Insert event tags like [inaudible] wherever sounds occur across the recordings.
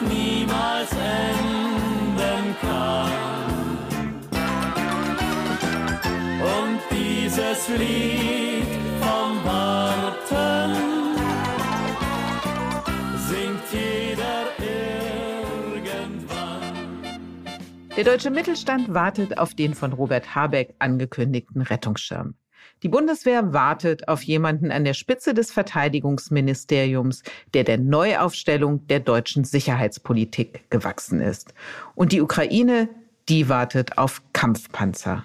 niemals enden kann. Und dieses Lied vom Warten singt jeder irgendwann. Der deutsche Mittelstand wartet auf den von Robert Habeck angekündigten Rettungsschirm. Die Bundeswehr wartet auf jemanden an der Spitze des Verteidigungsministeriums, der der Neuaufstellung der deutschen Sicherheitspolitik gewachsen ist. Und die Ukraine, die wartet auf Kampfpanzer.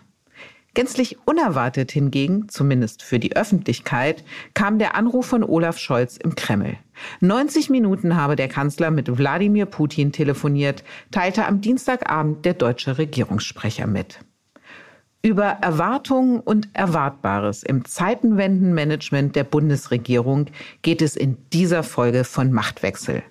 Gänzlich unerwartet hingegen, zumindest für die Öffentlichkeit, kam der Anruf von Olaf Scholz im Kreml. 90 Minuten habe der Kanzler mit Wladimir Putin telefoniert, teilte am Dienstagabend der deutsche Regierungssprecher mit. Über Erwartungen und Erwartbares im Zeitenwendenmanagement der Bundesregierung geht es in dieser Folge von Machtwechsel.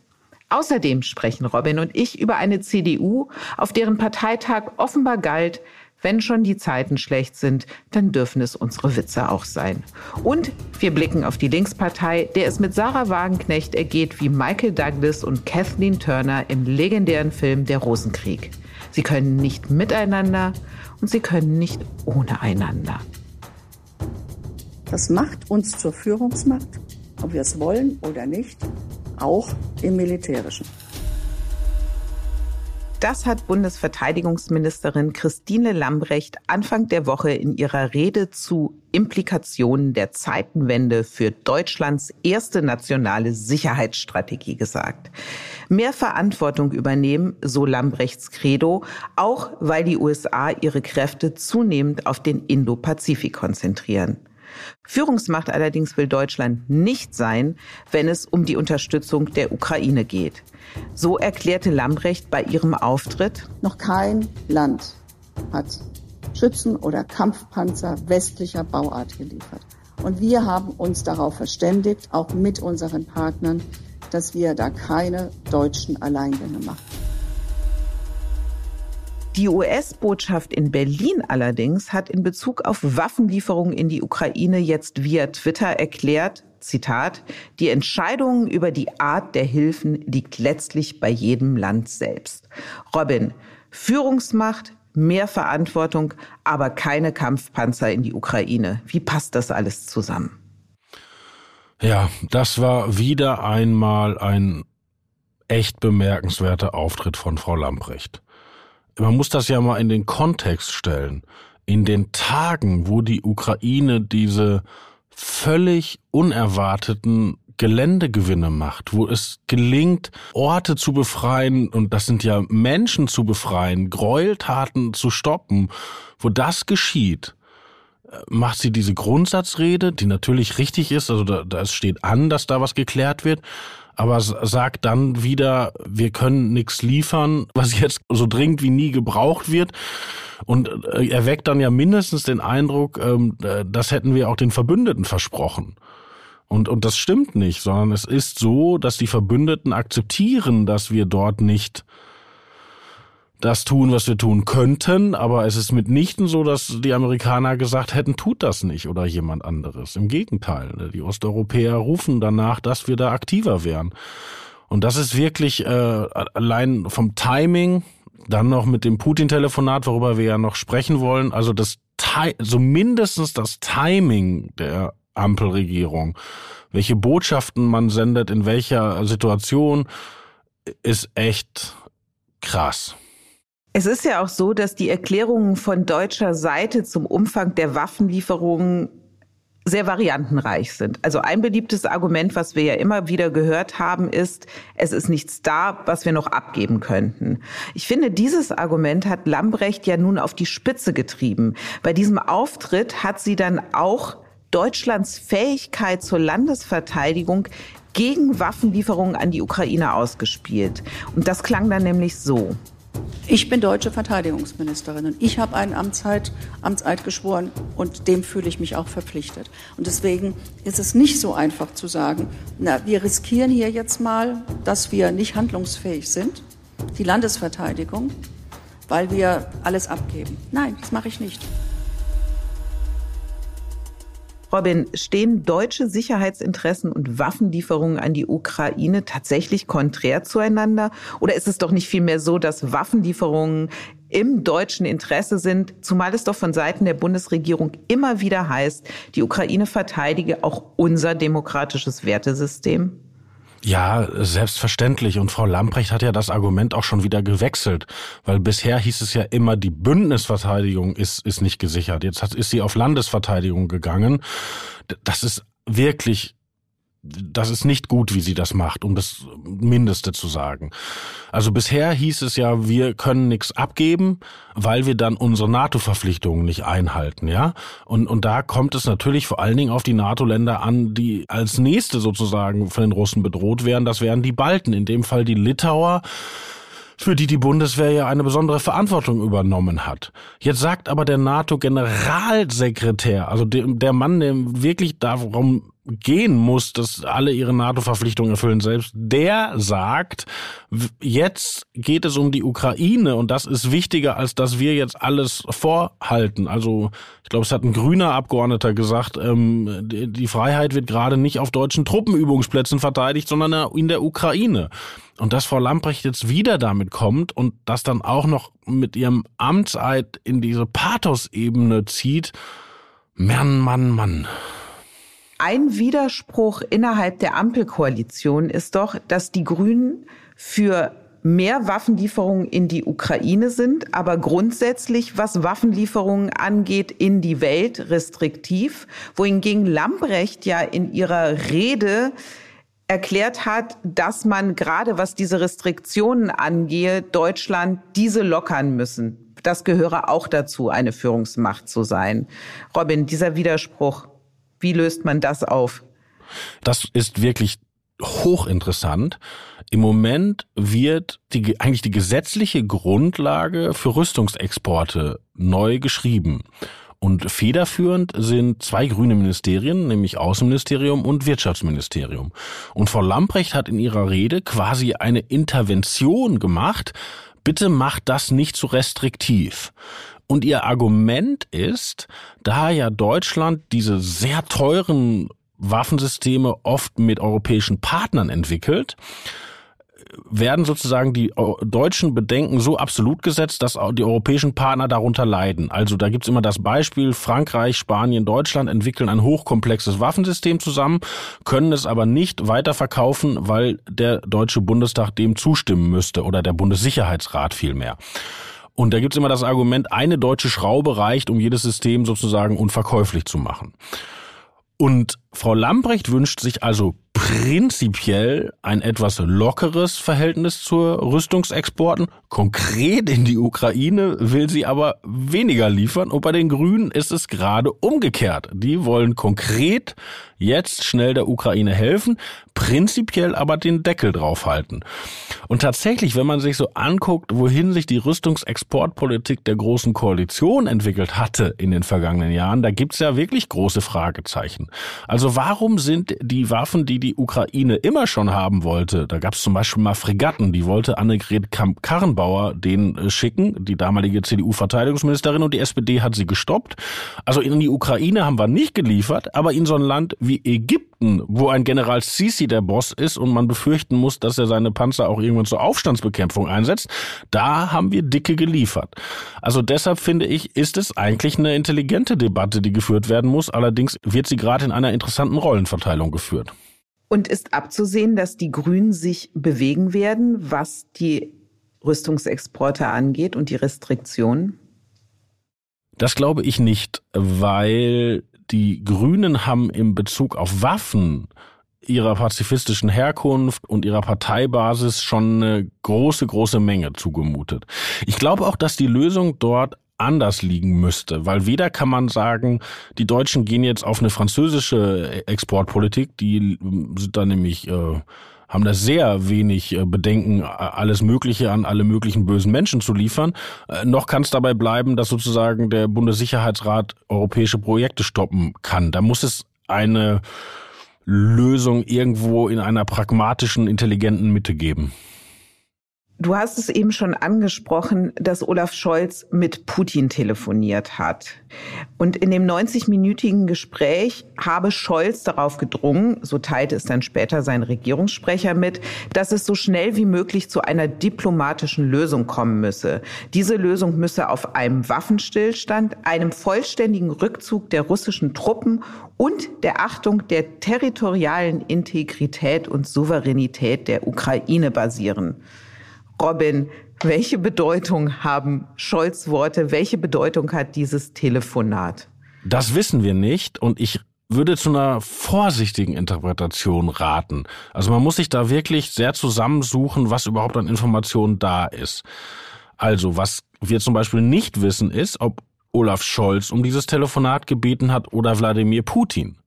Außerdem sprechen Robin und ich über eine CDU, auf deren Parteitag offenbar galt, wenn schon die Zeiten schlecht sind, dann dürfen es unsere Witze auch sein. Und wir blicken auf die Linkspartei, der es mit Sarah Wagenknecht ergeht wie Michael Douglas und Kathleen Turner im legendären Film Der Rosenkrieg. Sie können nicht miteinander und sie können nicht ohne einander. Das macht uns zur Führungsmacht, ob wir es wollen oder nicht, auch im militärischen. Das hat Bundesverteidigungsministerin Christine Lambrecht Anfang der Woche in ihrer Rede zu Implikationen der Zeitenwende für Deutschlands erste nationale Sicherheitsstrategie gesagt. Mehr Verantwortung übernehmen, so Lambrechts Credo, auch weil die USA ihre Kräfte zunehmend auf den Indo-Pazifik konzentrieren. Führungsmacht allerdings will Deutschland nicht sein, wenn es um die Unterstützung der Ukraine geht. So erklärte Lambrecht bei ihrem Auftritt. Noch kein Land hat Schützen oder Kampfpanzer westlicher Bauart geliefert. Und wir haben uns darauf verständigt, auch mit unseren Partnern, dass wir da keine deutschen Alleingänge machen. Die US-Botschaft in Berlin allerdings hat in Bezug auf Waffenlieferungen in die Ukraine jetzt via Twitter erklärt, Zitat, die Entscheidung über die Art der Hilfen liegt letztlich bei jedem Land selbst. Robin, Führungsmacht, mehr Verantwortung, aber keine Kampfpanzer in die Ukraine. Wie passt das alles zusammen? Ja, das war wieder einmal ein echt bemerkenswerter Auftritt von Frau Lamprecht man muss das ja mal in den Kontext stellen. In den Tagen, wo die Ukraine diese völlig unerwarteten Geländegewinne macht, wo es gelingt, Orte zu befreien, und das sind ja Menschen zu befreien, Gräueltaten zu stoppen, wo das geschieht, äh, macht sie diese Grundsatzrede, die natürlich richtig ist, also da, da steht an, dass da was geklärt wird, aber sagt dann wieder, wir können nichts liefern, was jetzt so dringend wie nie gebraucht wird. Und äh, er weckt dann ja mindestens den Eindruck, ähm, äh, das hätten wir auch den Verbündeten versprochen. Und, und das stimmt nicht, sondern es ist so, dass die Verbündeten akzeptieren, dass wir dort nicht das tun, was wir tun könnten, aber es ist mitnichten so, dass die Amerikaner gesagt hätten, tut das nicht oder jemand anderes. Im Gegenteil, die Osteuropäer rufen danach, dass wir da aktiver wären. Und das ist wirklich äh, allein vom Timing, dann noch mit dem Putin-Telefonat, worüber wir ja noch sprechen wollen, also das so mindestens das Timing der Ampelregierung, welche Botschaften man sendet, in welcher Situation, ist echt krass. Es ist ja auch so, dass die Erklärungen von deutscher Seite zum Umfang der Waffenlieferungen sehr variantenreich sind. Also ein beliebtes Argument, was wir ja immer wieder gehört haben, ist, es ist nichts da, was wir noch abgeben könnten. Ich finde, dieses Argument hat Lambrecht ja nun auf die Spitze getrieben. Bei diesem Auftritt hat sie dann auch Deutschlands Fähigkeit zur Landesverteidigung gegen Waffenlieferungen an die Ukraine ausgespielt. Und das klang dann nämlich so. Ich bin deutsche Verteidigungsministerin und ich habe einen Amtseid, Amtseid geschworen und dem fühle ich mich auch verpflichtet. Und deswegen ist es nicht so einfach zu sagen, na, wir riskieren hier jetzt mal, dass wir nicht handlungsfähig sind, die Landesverteidigung, weil wir alles abgeben. Nein, das mache ich nicht. Robin, stehen deutsche Sicherheitsinteressen und Waffenlieferungen an die Ukraine tatsächlich konträr zueinander? Oder ist es doch nicht vielmehr so, dass Waffenlieferungen im deutschen Interesse sind, zumal es doch von Seiten der Bundesregierung immer wieder heißt, die Ukraine verteidige auch unser demokratisches Wertesystem? Ja, selbstverständlich. Und Frau Lamprecht hat ja das Argument auch schon wieder gewechselt, weil bisher hieß es ja immer, die Bündnisverteidigung ist, ist nicht gesichert. Jetzt hat, ist sie auf Landesverteidigung gegangen. Das ist wirklich das ist nicht gut, wie sie das macht, um das Mindeste zu sagen. Also bisher hieß es ja, wir können nichts abgeben, weil wir dann unsere NATO-Verpflichtungen nicht einhalten, ja. Und, und da kommt es natürlich vor allen Dingen auf die NATO-Länder an, die als nächste sozusagen von den Russen bedroht wären. Das wären die Balten, in dem Fall die Litauer für die die Bundeswehr ja eine besondere Verantwortung übernommen hat. Jetzt sagt aber der NATO-Generalsekretär, also der Mann, der wirklich darum gehen muss, dass alle ihre NATO-Verpflichtungen erfüllen selbst, der sagt, jetzt geht es um die Ukraine und das ist wichtiger, als dass wir jetzt alles vorhalten. Also ich glaube, es hat ein grüner Abgeordneter gesagt, ähm, die Freiheit wird gerade nicht auf deutschen Truppenübungsplätzen verteidigt, sondern in der Ukraine. Und dass Frau Lamprecht jetzt wieder damit kommt und das dann auch noch mit ihrem Amtseid in diese Pathos-Ebene zieht, Mann, Mann, Mann. Ein Widerspruch innerhalb der Ampelkoalition ist doch, dass die Grünen für mehr Waffenlieferungen in die Ukraine sind, aber grundsätzlich, was Waffenlieferungen angeht, in die Welt restriktiv, wohingegen Lambrecht ja in ihrer Rede erklärt hat, dass man gerade was diese Restriktionen angehe, Deutschland diese lockern müssen. Das gehöre auch dazu, eine Führungsmacht zu sein. Robin, dieser Widerspruch, wie löst man das auf? Das ist wirklich hochinteressant. Im Moment wird die, eigentlich die gesetzliche Grundlage für Rüstungsexporte neu geschrieben. Und federführend sind zwei grüne Ministerien, nämlich Außenministerium und Wirtschaftsministerium. Und Frau Lamprecht hat in ihrer Rede quasi eine Intervention gemacht. Bitte macht das nicht zu restriktiv. Und ihr Argument ist, da ja Deutschland diese sehr teuren Waffensysteme oft mit europäischen Partnern entwickelt, werden sozusagen die deutschen Bedenken so absolut gesetzt, dass die europäischen Partner darunter leiden. Also da gibt's immer das Beispiel, Frankreich, Spanien, Deutschland entwickeln ein hochkomplexes Waffensystem zusammen, können es aber nicht weiterverkaufen, weil der Deutsche Bundestag dem zustimmen müsste oder der Bundessicherheitsrat vielmehr. Und da gibt's immer das Argument, eine deutsche Schraube reicht, um jedes System sozusagen unverkäuflich zu machen. Und Frau Lambrecht wünscht sich also prinzipiell ein etwas lockeres Verhältnis zu Rüstungsexporten. Konkret in die Ukraine will sie aber weniger liefern. Und bei den Grünen ist es gerade umgekehrt. Die wollen konkret jetzt schnell der Ukraine helfen, prinzipiell aber den Deckel draufhalten. Und tatsächlich, wenn man sich so anguckt, wohin sich die Rüstungsexportpolitik der großen Koalition entwickelt hatte in den vergangenen Jahren, da gibt's ja wirklich große Fragezeichen. Also warum sind die Waffen, die die Ukraine immer schon haben wollte, da gab's zum Beispiel mal Fregatten, die wollte Annegret Kamp-Karrenbauer den äh, schicken, die damalige CDU-Verteidigungsministerin und die SPD hat sie gestoppt. Also in die Ukraine haben wir nicht geliefert, aber in so ein Land wie Ägypten, wo ein General Sisi der Boss ist und man befürchten muss, dass er seine Panzer auch irgendwann zur Aufstandsbekämpfung einsetzt, da haben wir dicke geliefert. Also deshalb finde ich, ist es eigentlich eine intelligente Debatte, die geführt werden muss. Allerdings wird sie gerade in einer interessanten Rollenverteilung geführt. Und ist abzusehen, dass die Grünen sich bewegen werden, was die Rüstungsexporte angeht und die Restriktionen? Das glaube ich nicht, weil die Grünen haben im Bezug auf Waffen ihrer pazifistischen Herkunft und ihrer Parteibasis schon eine große, große Menge zugemutet. Ich glaube auch, dass die Lösung dort anders liegen müsste, weil weder kann man sagen, die Deutschen gehen jetzt auf eine französische Exportpolitik, die sind da nämlich äh, haben da sehr wenig äh, Bedenken, alles Mögliche an alle möglichen bösen Menschen zu liefern. Äh, noch kann es dabei bleiben, dass sozusagen der Bundessicherheitsrat europäische Projekte stoppen kann. Da muss es eine Lösung irgendwo in einer pragmatischen, intelligenten Mitte geben. Du hast es eben schon angesprochen, dass Olaf Scholz mit Putin telefoniert hat. Und in dem 90-minütigen Gespräch habe Scholz darauf gedrungen, so teilte es dann später sein Regierungssprecher mit, dass es so schnell wie möglich zu einer diplomatischen Lösung kommen müsse. Diese Lösung müsse auf einem Waffenstillstand, einem vollständigen Rückzug der russischen Truppen und der Achtung der territorialen Integrität und Souveränität der Ukraine basieren. Robin, welche Bedeutung haben Scholz Worte? Welche Bedeutung hat dieses Telefonat? Das wissen wir nicht und ich würde zu einer vorsichtigen Interpretation raten. Also man muss sich da wirklich sehr zusammensuchen, was überhaupt an Informationen da ist. Also was wir zum Beispiel nicht wissen ist, ob Olaf Scholz um dieses Telefonat gebeten hat oder Wladimir Putin.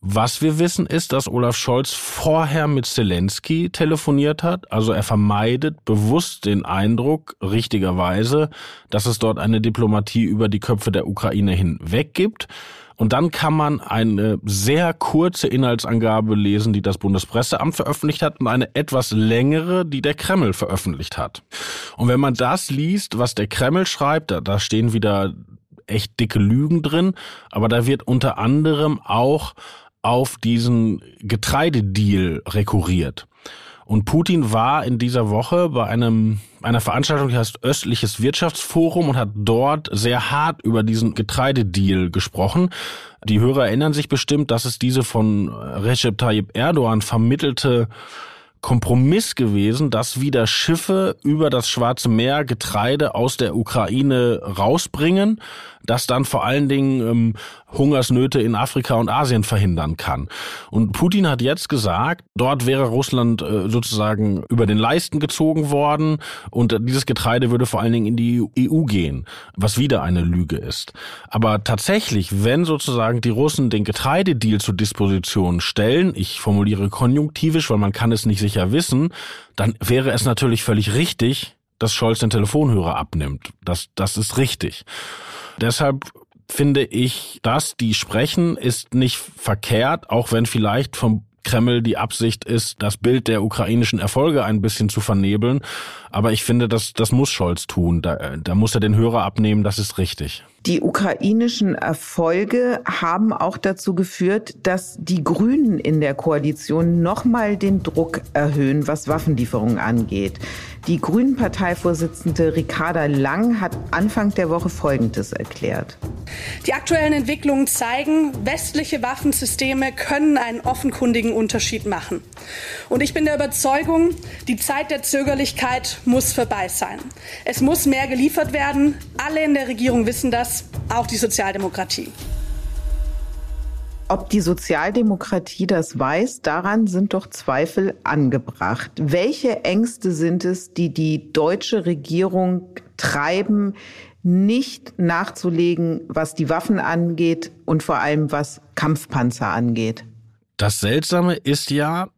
Was wir wissen ist, dass Olaf Scholz vorher mit Zelensky telefoniert hat. Also er vermeidet bewusst den Eindruck, richtigerweise, dass es dort eine Diplomatie über die Köpfe der Ukraine hinweg gibt. Und dann kann man eine sehr kurze Inhaltsangabe lesen, die das Bundespresseamt veröffentlicht hat und eine etwas längere, die der Kreml veröffentlicht hat. Und wenn man das liest, was der Kreml schreibt, da, da stehen wieder echt dicke Lügen drin, aber da wird unter anderem auch auf diesen Getreidedeal rekurriert. Und Putin war in dieser Woche bei einem, einer Veranstaltung, die heißt Östliches Wirtschaftsforum und hat dort sehr hart über diesen Getreidedeal gesprochen. Die Hörer erinnern sich bestimmt, dass es diese von Recep Tayyip Erdogan vermittelte Kompromiss gewesen, dass wieder Schiffe über das Schwarze Meer Getreide aus der Ukraine rausbringen, das dann vor allen Dingen ähm, Hungersnöte in Afrika und Asien verhindern kann. Und Putin hat jetzt gesagt, dort wäre Russland äh, sozusagen über den Leisten gezogen worden und dieses Getreide würde vor allen Dingen in die EU gehen, was wieder eine Lüge ist. Aber tatsächlich, wenn sozusagen die Russen den Getreidedeal zur Disposition stellen, ich formuliere konjunktivisch, weil man kann es nicht sicher wissen, dann wäre es natürlich völlig richtig, dass Scholz den Telefonhörer abnimmt. Das, das ist richtig. Deshalb finde ich, dass die sprechen, ist nicht verkehrt, auch wenn vielleicht vom Kreml die Absicht ist, das Bild der ukrainischen Erfolge ein bisschen zu vernebeln. Aber ich finde, das, das muss Scholz tun. Da, da muss er den Hörer abnehmen, das ist richtig. Die ukrainischen Erfolge haben auch dazu geführt, dass die Grünen in der Koalition nochmal den Druck erhöhen, was Waffenlieferungen angeht. Die Grünen-Parteivorsitzende Ricarda Lang hat Anfang der Woche Folgendes erklärt. Die aktuellen Entwicklungen zeigen, westliche Waffensysteme können einen offenkundigen Unterschied machen. Und ich bin der Überzeugung, die Zeit der Zögerlichkeit muss vorbei sein. Es muss mehr geliefert werden. Alle in der Regierung wissen das, auch die Sozialdemokratie. Ob die Sozialdemokratie das weiß, daran sind doch Zweifel angebracht. Welche Ängste sind es, die die deutsche Regierung treiben, nicht nachzulegen, was die Waffen angeht und vor allem was Kampfpanzer angeht? Das Seltsame ist ja,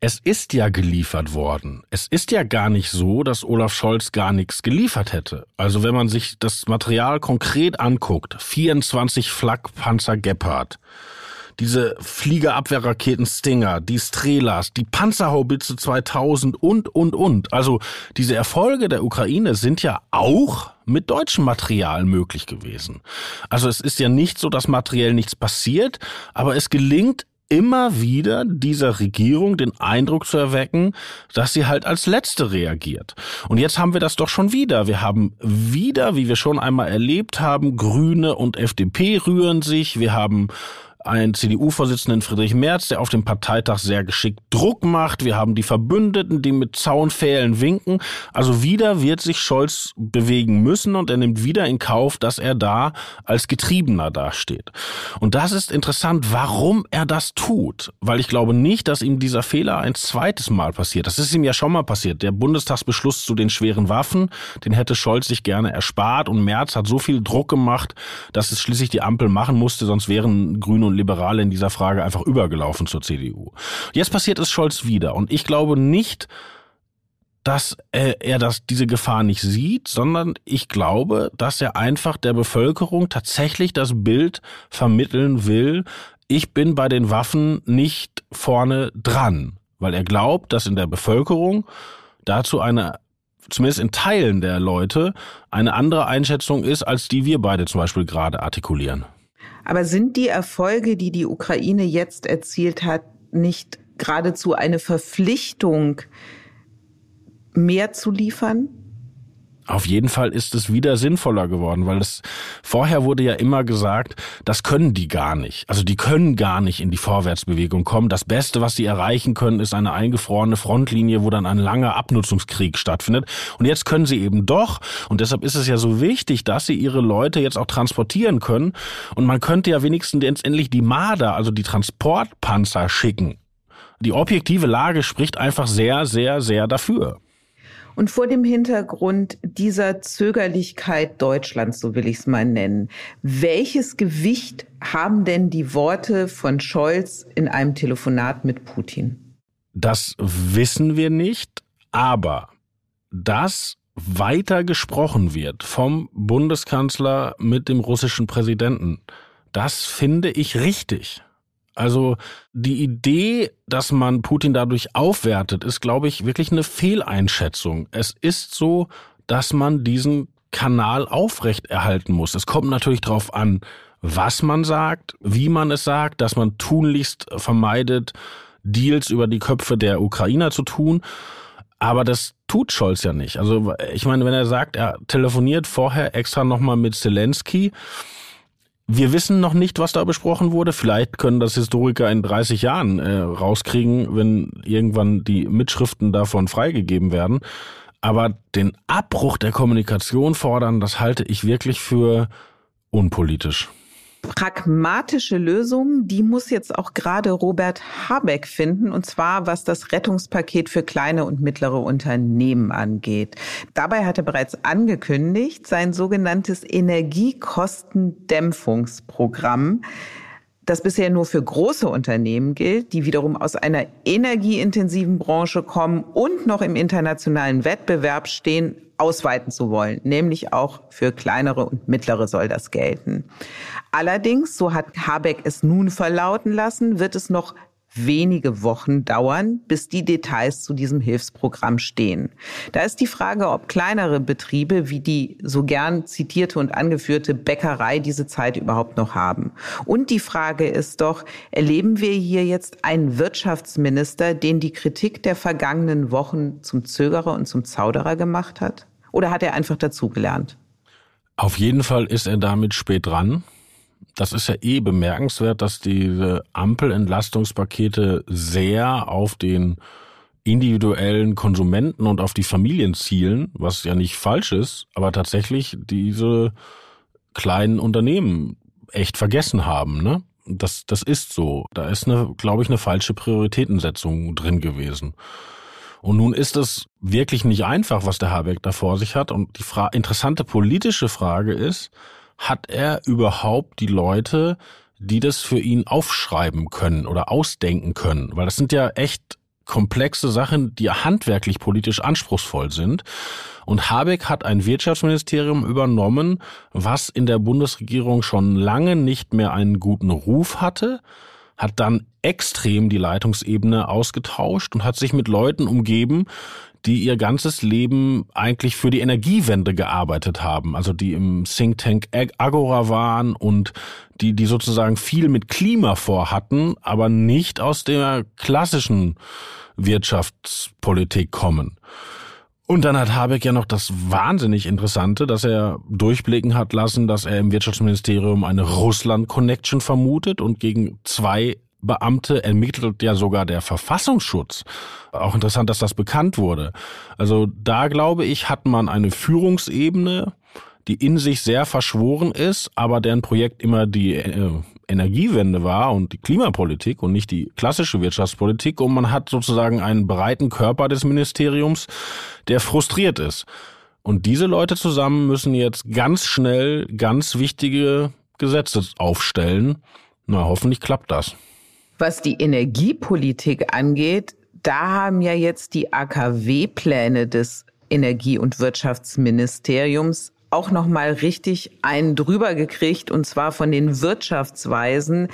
es ist ja geliefert worden. Es ist ja gar nicht so, dass Olaf Scholz gar nichts geliefert hätte. Also wenn man sich das Material konkret anguckt, 24 Flakpanzer Gepard, diese Fliegerabwehrraketen Stinger, die Strelas, die Panzerhaubitze 2000 und, und, und. Also diese Erfolge der Ukraine sind ja auch mit deutschem Material möglich gewesen. Also es ist ja nicht so, dass materiell nichts passiert, aber es gelingt immer wieder dieser Regierung den Eindruck zu erwecken, dass sie halt als Letzte reagiert. Und jetzt haben wir das doch schon wieder. Wir haben wieder, wie wir schon einmal erlebt haben, Grüne und FDP rühren sich. Wir haben einen CDU-Vorsitzenden Friedrich Merz, der auf dem Parteitag sehr geschickt Druck macht. Wir haben die Verbündeten, die mit Zaunpfählen winken. Also wieder wird sich Scholz bewegen müssen und er nimmt wieder in Kauf, dass er da als Getriebener dasteht. Und das ist interessant, warum er das tut. Weil ich glaube nicht, dass ihm dieser Fehler ein zweites Mal passiert. Das ist ihm ja schon mal passiert. Der Bundestagsbeschluss zu den schweren Waffen, den hätte Scholz sich gerne erspart und Merz hat so viel Druck gemacht, dass es schließlich die Ampel machen musste, sonst wären Grüne und Liberale in dieser Frage einfach übergelaufen zur CDU. Jetzt passiert es Scholz wieder und ich glaube nicht, dass er, das, diese Gefahr nicht sieht, sondern ich glaube, dass er einfach der Bevölkerung tatsächlich das Bild vermitteln will, ich bin bei den Waffen nicht vorne dran, weil er glaubt, dass in der Bevölkerung dazu eine zumindest in Teilen der Leute eine andere Einschätzung ist, als die wir beide zum Beispiel gerade artikulieren. Aber sind die Erfolge, die die Ukraine jetzt erzielt hat, nicht geradezu eine Verpflichtung, mehr zu liefern? Auf jeden Fall ist es wieder sinnvoller geworden, weil es vorher wurde ja immer gesagt, das können die gar nicht. Also die können gar nicht in die Vorwärtsbewegung kommen. Das Beste, was sie erreichen können, ist eine eingefrorene Frontlinie, wo dann ein langer Abnutzungskrieg stattfindet. Und jetzt können sie eben doch. Und deshalb ist es ja so wichtig, dass sie ihre Leute jetzt auch transportieren können. Und man könnte ja wenigstens endlich die Marder, also die Transportpanzer schicken. Die objektive Lage spricht einfach sehr, sehr, sehr dafür. Und vor dem Hintergrund dieser Zögerlichkeit Deutschlands, so will ich es mal nennen, welches Gewicht haben denn die Worte von Scholz in einem Telefonat mit Putin? Das wissen wir nicht, aber dass weiter gesprochen wird vom Bundeskanzler mit dem russischen Präsidenten, das finde ich richtig. Also die Idee, dass man Putin dadurch aufwertet, ist, glaube ich, wirklich eine Fehleinschätzung. Es ist so, dass man diesen Kanal aufrechterhalten muss. Es kommt natürlich darauf an, was man sagt, wie man es sagt, dass man tunlichst vermeidet, Deals über die Köpfe der Ukrainer zu tun. Aber das tut Scholz ja nicht. Also ich meine, wenn er sagt, er telefoniert vorher extra nochmal mit Zelensky, wir wissen noch nicht, was da besprochen wurde. Vielleicht können das Historiker in 30 Jahren äh, rauskriegen, wenn irgendwann die Mitschriften davon freigegeben werden. Aber den Abbruch der Kommunikation fordern, das halte ich wirklich für unpolitisch pragmatische Lösung, die muss jetzt auch gerade Robert Habeck finden, und zwar was das Rettungspaket für kleine und mittlere Unternehmen angeht. Dabei hat er bereits angekündigt, sein sogenanntes Energiekostendämpfungsprogramm das bisher nur für große Unternehmen gilt, die wiederum aus einer energieintensiven Branche kommen und noch im internationalen Wettbewerb stehen, ausweiten zu wollen. Nämlich auch für kleinere und mittlere soll das gelten. Allerdings, so hat Habeck es nun verlauten lassen, wird es noch wenige Wochen dauern, bis die Details zu diesem Hilfsprogramm stehen. Da ist die Frage, ob kleinere Betriebe wie die so gern zitierte und angeführte Bäckerei diese Zeit überhaupt noch haben. Und die Frage ist doch, erleben wir hier jetzt einen Wirtschaftsminister, den die Kritik der vergangenen Wochen zum Zögerer und zum Zauderer gemacht hat? Oder hat er einfach dazugelernt? Auf jeden Fall ist er damit spät dran das ist ja eh bemerkenswert, dass diese Ampelentlastungspakete sehr auf den individuellen Konsumenten und auf die Familien zielen, was ja nicht falsch ist, aber tatsächlich diese kleinen Unternehmen echt vergessen haben, ne? Das, das ist so. Da ist eine, glaube ich, eine falsche Prioritätensetzung drin gewesen. Und nun ist es wirklich nicht einfach, was der Habeck da vor sich hat. Und die Fra interessante politische Frage ist, hat er überhaupt die Leute, die das für ihn aufschreiben können oder ausdenken können? Weil das sind ja echt komplexe Sachen, die handwerklich politisch anspruchsvoll sind. Und Habeck hat ein Wirtschaftsministerium übernommen, was in der Bundesregierung schon lange nicht mehr einen guten Ruf hatte, hat dann extrem die Leitungsebene ausgetauscht und hat sich mit Leuten umgeben, die ihr ganzes Leben eigentlich für die Energiewende gearbeitet haben, also die im Think Tank Agora waren und die, die sozusagen viel mit Klima vorhatten, aber nicht aus der klassischen Wirtschaftspolitik kommen. Und dann hat Habeck ja noch das wahnsinnig Interessante, dass er durchblicken hat lassen, dass er im Wirtschaftsministerium eine Russland-Connection vermutet und gegen zwei Beamte ermittelt ja sogar der Verfassungsschutz. Auch interessant, dass das bekannt wurde. Also da glaube ich, hat man eine Führungsebene, die in sich sehr verschworen ist, aber deren Projekt immer die äh, Energiewende war und die Klimapolitik und nicht die klassische Wirtschaftspolitik. Und man hat sozusagen einen breiten Körper des Ministeriums, der frustriert ist. Und diese Leute zusammen müssen jetzt ganz schnell ganz wichtige Gesetze aufstellen. Na, hoffentlich klappt das. Was die Energiepolitik angeht, da haben ja jetzt die AKW-Pläne des Energie- und Wirtschaftsministeriums auch noch mal richtig einen drüber gekriegt und zwar von den Wirtschaftsweisen.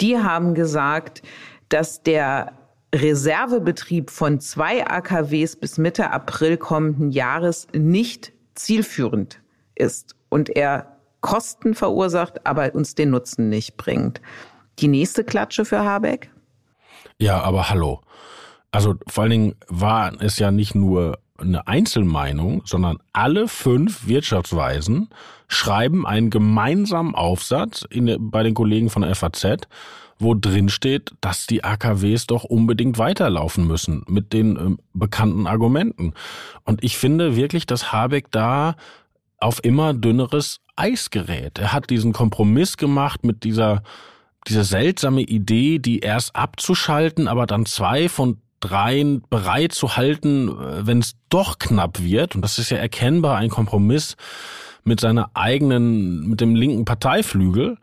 Die haben gesagt, dass der Reservebetrieb von zwei AKWs bis Mitte April kommenden Jahres nicht zielführend ist und er Kosten verursacht, aber uns den Nutzen nicht bringt. Die nächste Klatsche für Habeck? Ja, aber hallo. Also vor allen Dingen war es ja nicht nur eine Einzelmeinung, sondern alle fünf Wirtschaftsweisen schreiben einen gemeinsamen Aufsatz in, bei den Kollegen von der FAZ, wo drin steht, dass die AKWs doch unbedingt weiterlaufen müssen mit den äh, bekannten Argumenten. Und ich finde wirklich, dass Habeck da auf immer dünneres Eis gerät. Er hat diesen Kompromiss gemacht mit dieser diese seltsame Idee, die erst abzuschalten, aber dann zwei von dreien bereit zu halten, äh, wenn es doch knapp wird. Und das ist ja erkennbar ein Kompromiss mit seiner eigenen, mit dem linken Parteiflügel.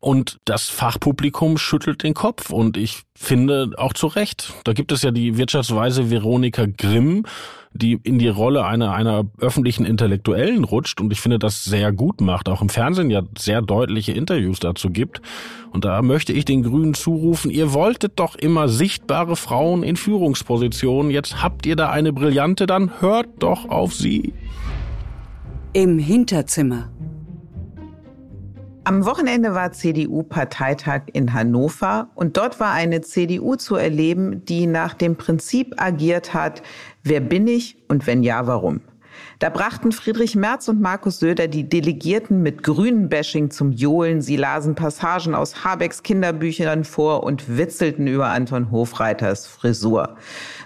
Und das Fachpublikum schüttelt den Kopf und ich finde auch zu Recht. Da gibt es ja die Wirtschaftsweise Veronika Grimm, die in die Rolle einer, einer öffentlichen Intellektuellen rutscht und ich finde das sehr gut macht, auch im Fernsehen ja sehr deutliche Interviews dazu gibt. Und da möchte ich den Grünen zurufen, ihr wolltet doch immer sichtbare Frauen in Führungspositionen, jetzt habt ihr da eine Brillante, dann hört doch auf sie. Im Hinterzimmer. Am Wochenende war CDU-Parteitag in Hannover und dort war eine CDU zu erleben, die nach dem Prinzip agiert hat, wer bin ich und wenn ja, warum. Da brachten Friedrich Merz und Markus Söder die Delegierten mit grünen Bashing zum Johlen. Sie lasen Passagen aus Habecks Kinderbüchern vor und witzelten über Anton Hofreiters Frisur.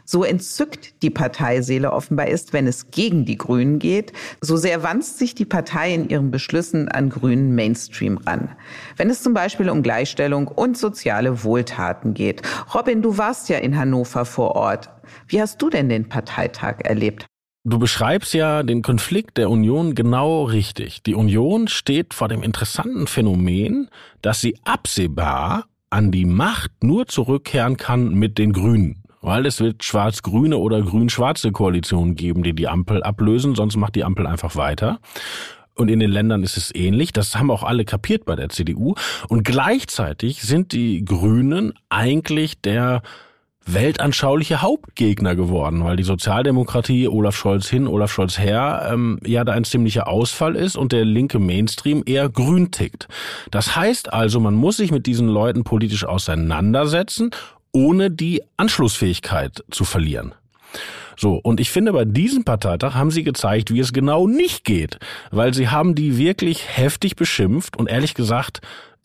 So entzückt die Parteiseele offenbar ist, wenn es gegen die Grünen geht, so sehr wanzt sich die Partei in ihren Beschlüssen an grünen Mainstream ran. Wenn es zum Beispiel um Gleichstellung und soziale Wohltaten geht. Robin, du warst ja in Hannover vor Ort. Wie hast du denn den Parteitag erlebt? Du beschreibst ja den Konflikt der Union genau richtig. Die Union steht vor dem interessanten Phänomen, dass sie absehbar an die Macht nur zurückkehren kann mit den Grünen. Weil es wird schwarz-grüne oder grün-schwarze Koalitionen geben, die die Ampel ablösen, sonst macht die Ampel einfach weiter. Und in den Ländern ist es ähnlich. Das haben auch alle kapiert bei der CDU. Und gleichzeitig sind die Grünen eigentlich der weltanschauliche Hauptgegner geworden, weil die Sozialdemokratie Olaf Scholz hin, Olaf Scholz her ähm, ja da ein ziemlicher Ausfall ist und der linke Mainstream eher grün tickt. Das heißt also, man muss sich mit diesen Leuten politisch auseinandersetzen, ohne die Anschlussfähigkeit zu verlieren. So, und ich finde, bei diesem Parteitag haben sie gezeigt, wie es genau nicht geht, weil sie haben die wirklich heftig beschimpft und ehrlich gesagt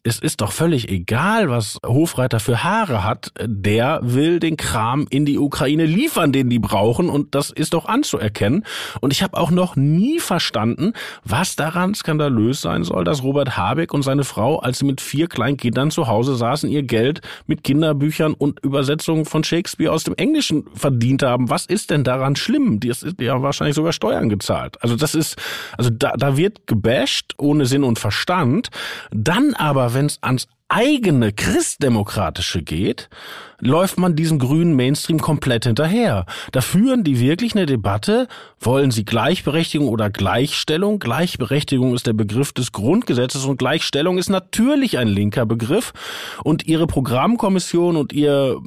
es ist doch völlig egal, was Hofreiter für Haare hat. Der will den Kram in die Ukraine liefern, den die brauchen. Und das ist doch anzuerkennen. Und ich habe auch noch nie verstanden, was daran skandalös sein soll, dass Robert Habeck und seine Frau, als sie mit vier kleinen Kindern zu Hause saßen, ihr Geld mit Kinderbüchern und Übersetzungen von Shakespeare aus dem Englischen verdient haben. Was ist denn daran schlimm? Die ja wahrscheinlich sogar Steuern gezahlt. Also das ist, also da, da wird gebasht ohne Sinn und Verstand. Dann aber, wenn es ans eigene Christdemokratische geht, läuft man diesem grünen Mainstream komplett hinterher. Da führen die wirklich eine Debatte, wollen sie Gleichberechtigung oder Gleichstellung? Gleichberechtigung ist der Begriff des Grundgesetzes und Gleichstellung ist natürlich ein linker Begriff und ihre Programmkommission und ihr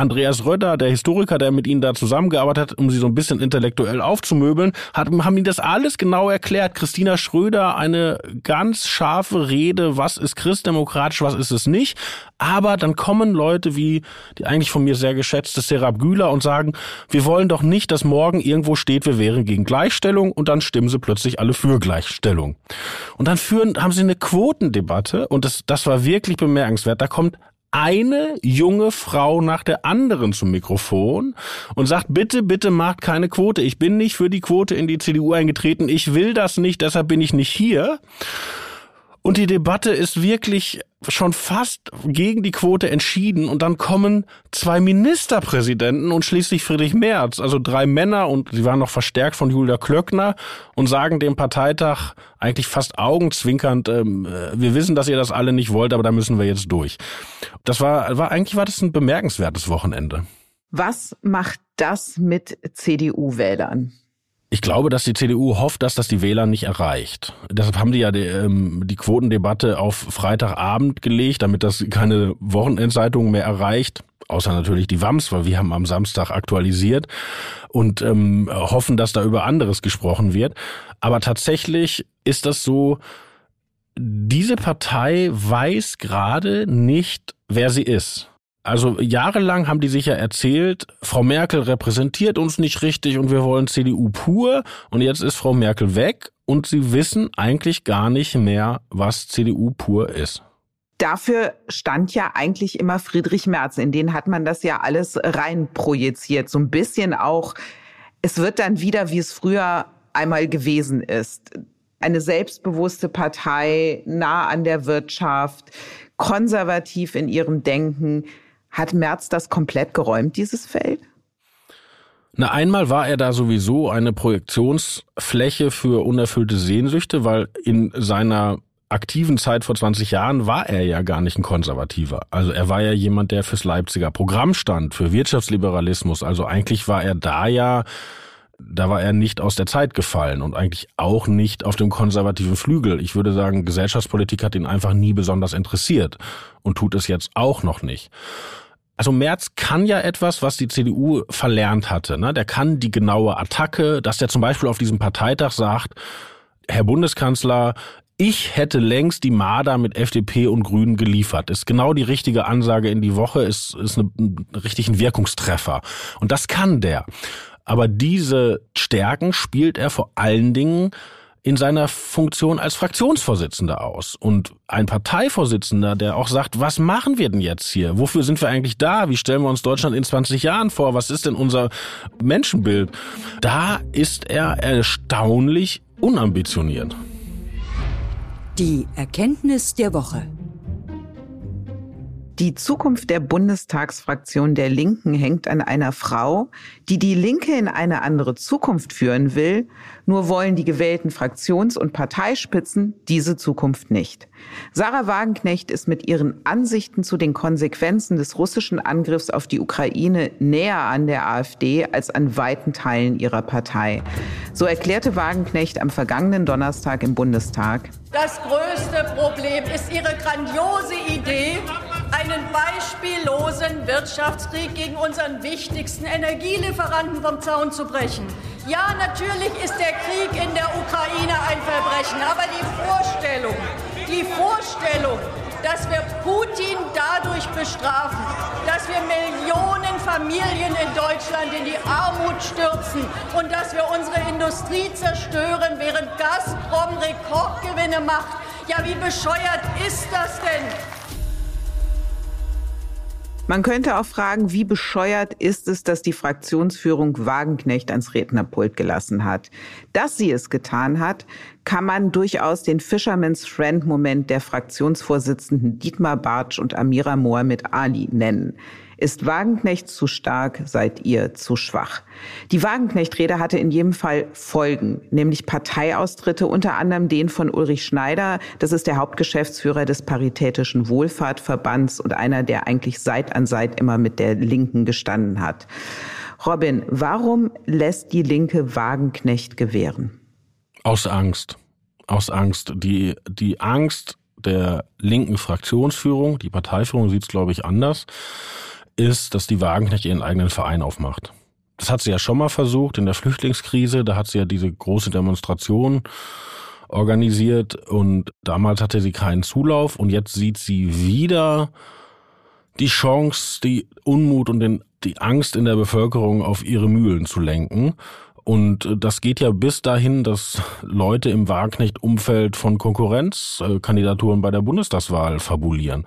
Andreas Röder, der Historiker, der mit ihnen da zusammengearbeitet hat, um sie so ein bisschen intellektuell aufzumöbeln, hat, haben ihnen das alles genau erklärt. Christina Schröder, eine ganz scharfe Rede, was ist christdemokratisch, was ist es nicht. Aber dann kommen Leute wie die eigentlich von mir sehr geschätzte Serap Güler und sagen, wir wollen doch nicht, dass morgen irgendwo steht, wir wären gegen Gleichstellung und dann stimmen sie plötzlich alle für Gleichstellung. Und dann führen, haben sie eine Quotendebatte und das, das war wirklich bemerkenswert. Da kommt eine junge Frau nach der anderen zum Mikrofon und sagt, bitte, bitte macht keine Quote. Ich bin nicht für die Quote in die CDU eingetreten. Ich will das nicht, deshalb bin ich nicht hier. Und die Debatte ist wirklich schon fast gegen die Quote entschieden und dann kommen zwei Ministerpräsidenten und schließlich Friedrich Merz, also drei Männer und sie waren noch verstärkt von Julia Klöckner und sagen dem Parteitag eigentlich fast augenzwinkernd, ähm, äh, wir wissen, dass ihr das alle nicht wollt, aber da müssen wir jetzt durch. Das war, war eigentlich war das ein bemerkenswertes Wochenende. Was macht das mit CDU-Wählern? Ich glaube, dass die CDU hofft, dass das die Wähler nicht erreicht. Deshalb haben die ja die, ähm, die Quotendebatte auf Freitagabend gelegt, damit das keine Wochenendzeitung mehr erreicht. Außer natürlich die WAMS, weil wir haben am Samstag aktualisiert und ähm, hoffen, dass da über anderes gesprochen wird. Aber tatsächlich ist das so, diese Partei weiß gerade nicht, wer sie ist. Also jahrelang haben die sich ja erzählt, Frau Merkel repräsentiert uns nicht richtig und wir wollen CDU pur. Und jetzt ist Frau Merkel weg und sie wissen eigentlich gar nicht mehr, was CDU pur ist. Dafür stand ja eigentlich immer Friedrich Merz. In den hat man das ja alles rein projiziert. So ein bisschen auch, es wird dann wieder, wie es früher einmal gewesen ist. Eine selbstbewusste Partei, nah an der Wirtschaft, konservativ in ihrem Denken. Hat Merz das komplett geräumt, dieses Feld? Na, einmal war er da sowieso eine Projektionsfläche für unerfüllte Sehnsüchte, weil in seiner aktiven Zeit vor 20 Jahren war er ja gar nicht ein Konservativer. Also er war ja jemand, der fürs Leipziger Programm stand, für Wirtschaftsliberalismus. Also eigentlich war er da ja, da war er nicht aus der Zeit gefallen und eigentlich auch nicht auf dem konservativen Flügel. Ich würde sagen, Gesellschaftspolitik hat ihn einfach nie besonders interessiert und tut es jetzt auch noch nicht. Also Merz kann ja etwas, was die CDU verlernt hatte. Ne? Der kann die genaue Attacke, dass der zum Beispiel auf diesem Parteitag sagt, Herr Bundeskanzler, ich hätte längst die Marder mit FDP und Grünen geliefert. Ist genau die richtige Ansage in die Woche, ist, ist eine, ein richtig Wirkungstreffer. Und das kann der. Aber diese Stärken spielt er vor allen Dingen in seiner Funktion als Fraktionsvorsitzender aus. Und ein Parteivorsitzender, der auch sagt, was machen wir denn jetzt hier? Wofür sind wir eigentlich da? Wie stellen wir uns Deutschland in 20 Jahren vor? Was ist denn unser Menschenbild? Da ist er erstaunlich unambitioniert. Die Erkenntnis der Woche. Die Zukunft der Bundestagsfraktion der Linken hängt an einer Frau, die die Linke in eine andere Zukunft führen will, nur wollen die gewählten Fraktions- und Parteispitzen diese Zukunft nicht. Sarah Wagenknecht ist mit ihren Ansichten zu den Konsequenzen des russischen Angriffs auf die Ukraine näher an der AfD als an weiten Teilen ihrer Partei. So erklärte Wagenknecht am vergangenen Donnerstag im Bundestag. Das größte Problem ist ihre grandiose Idee, einen beispiellosen Wirtschaftskrieg gegen unseren wichtigsten Energielieferanten vom Zaun zu brechen. Ja, natürlich ist der Krieg in der Ukraine ein Verbrechen, aber die Vorstellung, die Vorstellung, dass wir Putin dadurch bestrafen, dass wir Millionen Familien in Deutschland in die Armut stürzen und dass wir unsere Industrie zerstören, während Gazprom Rekordgewinne macht. Ja, wie bescheuert ist das denn? Man könnte auch fragen, wie bescheuert ist es, dass die Fraktionsführung Wagenknecht ans Rednerpult gelassen hat. Dass sie es getan hat, kann man durchaus den Fisherman's Friend Moment der Fraktionsvorsitzenden Dietmar Bartsch und Amira Mohamed Ali nennen. Ist Wagenknecht zu stark, seid ihr zu schwach. Die Wagenknecht-Rede hatte in jedem Fall Folgen, nämlich Parteiaustritte, unter anderem den von Ulrich Schneider. Das ist der Hauptgeschäftsführer des Paritätischen Wohlfahrtverbands und einer, der eigentlich Seit an Seit immer mit der Linken gestanden hat. Robin, warum lässt die Linke Wagenknecht gewähren? Aus Angst. Aus Angst. Die, die Angst der linken Fraktionsführung, die Parteiführung sieht es, glaube ich, anders ist, dass die Wagenknecht ihren eigenen Verein aufmacht. Das hat sie ja schon mal versucht in der Flüchtlingskrise. Da hat sie ja diese große Demonstration organisiert und damals hatte sie keinen Zulauf und jetzt sieht sie wieder die Chance, die Unmut und den, die Angst in der Bevölkerung auf ihre Mühlen zu lenken. Und äh, das geht ja bis dahin, dass Leute im Wagenknecht-Umfeld von Konkurrenzkandidaturen bei der Bundestagswahl fabulieren.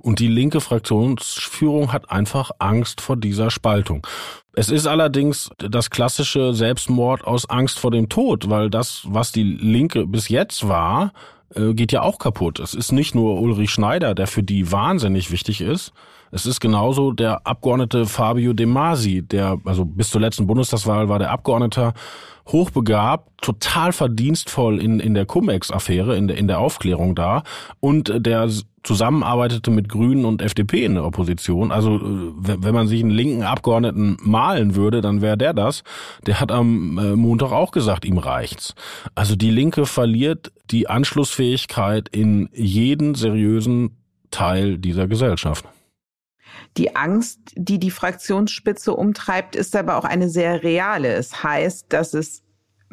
Und die linke Fraktionsführung hat einfach Angst vor dieser Spaltung. Es ist allerdings das klassische Selbstmord aus Angst vor dem Tod, weil das, was die Linke bis jetzt war, äh, geht ja auch kaputt. Es ist nicht nur Ulrich Schneider, der für die wahnsinnig wichtig ist, es ist genauso der Abgeordnete Fabio De Masi, der, also bis zur letzten Bundestagswahl war der Abgeordneter hochbegabt, total verdienstvoll in, in der Cum-Ex-Affäre, in der, in der Aufklärung da und der zusammenarbeitete mit Grünen und FDP in der Opposition. Also äh, wenn man sich einen linken Abgeordneten malen würde, dann wäre der das. Der hat am äh, Montag auch gesagt, ihm reicht's. Also die Linke verliert die Anschlussfähigkeit in jeden seriösen Teil dieser Gesellschaft. Die Angst, die die Fraktionsspitze umtreibt, ist aber auch eine sehr reale. Es heißt, dass es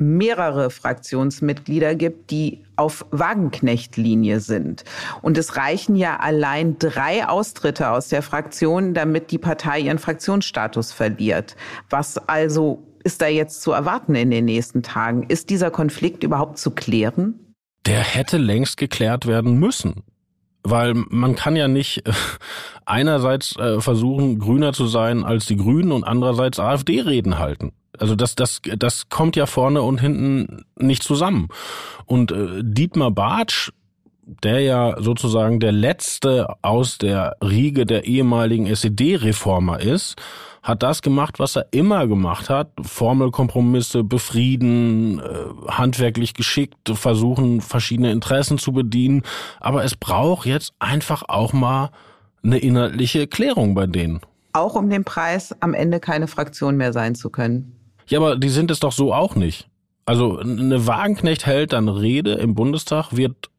mehrere Fraktionsmitglieder gibt, die auf Wagenknecht-Linie sind. Und es reichen ja allein drei Austritte aus der Fraktion, damit die Partei ihren Fraktionsstatus verliert. Was also ist da jetzt zu erwarten in den nächsten Tagen? Ist dieser Konflikt überhaupt zu klären? Der hätte längst geklärt werden müssen weil man kann ja nicht äh, einerseits äh, versuchen, grüner zu sein als die Grünen und andererseits AfD-Reden halten. Also das, das, das kommt ja vorne und hinten nicht zusammen. Und äh, Dietmar Bartsch, der ja sozusagen der letzte aus der Riege der ehemaligen SED-Reformer ist, hat das gemacht, was er immer gemacht hat. Formelkompromisse befrieden, äh, handwerklich geschickt, versuchen verschiedene Interessen zu bedienen. Aber es braucht jetzt einfach auch mal eine inhaltliche Klärung bei denen. Auch um den Preis am Ende keine Fraktion mehr sein zu können. Ja, aber die sind es doch so auch nicht. Also eine Wagenknecht hält dann Rede im Bundestag, wird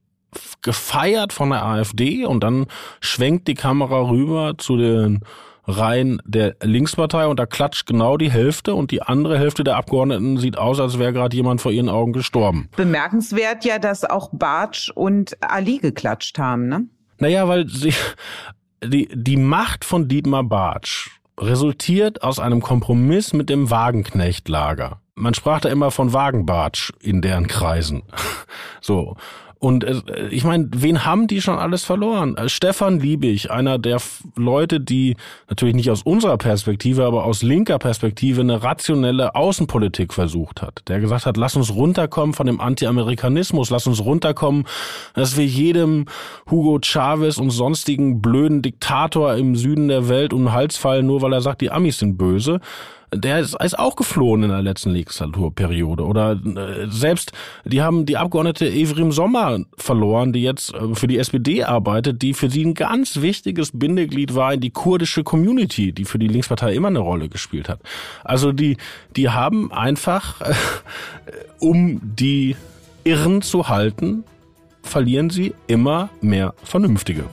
gefeiert von der AfD und dann schwenkt die Kamera rüber zu den Reihen der Linkspartei und da klatscht genau die Hälfte und die andere Hälfte der Abgeordneten sieht aus, als wäre gerade jemand vor ihren Augen gestorben. Bemerkenswert ja, dass auch Bartsch und Ali geklatscht haben, ne? Naja, weil sie, die, die Macht von Dietmar Bartsch resultiert aus einem Kompromiss mit dem Wagenknecht-Lager. Man sprach da immer von Wagenbartsch in deren Kreisen. [laughs] So. Und äh, ich meine, wen haben die schon alles verloren? Äh, Stefan Liebig, einer der Leute, die natürlich nicht aus unserer Perspektive, aber aus linker Perspektive eine rationelle Außenpolitik versucht hat. Der gesagt hat, lass uns runterkommen von dem Anti-Amerikanismus, lass uns runterkommen, dass wir jedem Hugo Chavez und sonstigen blöden Diktator im Süden der Welt um den Hals fallen, nur weil er sagt, die Amis sind böse der ist, ist auch geflohen in der letzten Legislaturperiode. Oder äh, selbst, die haben die Abgeordnete Evrim Sommer verloren, die jetzt äh, für die SPD arbeitet, die für sie ein ganz wichtiges Bindeglied war in die kurdische Community, die für die Linkspartei immer eine Rolle gespielt hat. Also die, die haben einfach, äh, um die Irren zu halten, verlieren sie immer mehr Vernünftige.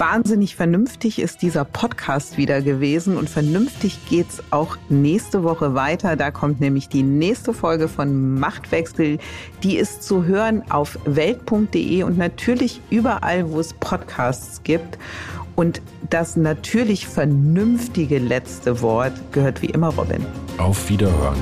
Wahnsinnig vernünftig ist dieser Podcast wieder gewesen und vernünftig geht's auch nächste Woche weiter. Da kommt nämlich die nächste Folge von Machtwechsel. Die ist zu hören auf welt.de und natürlich überall, wo es Podcasts gibt. Und das natürlich vernünftige letzte Wort gehört wie immer Robin. Auf Wiederhören.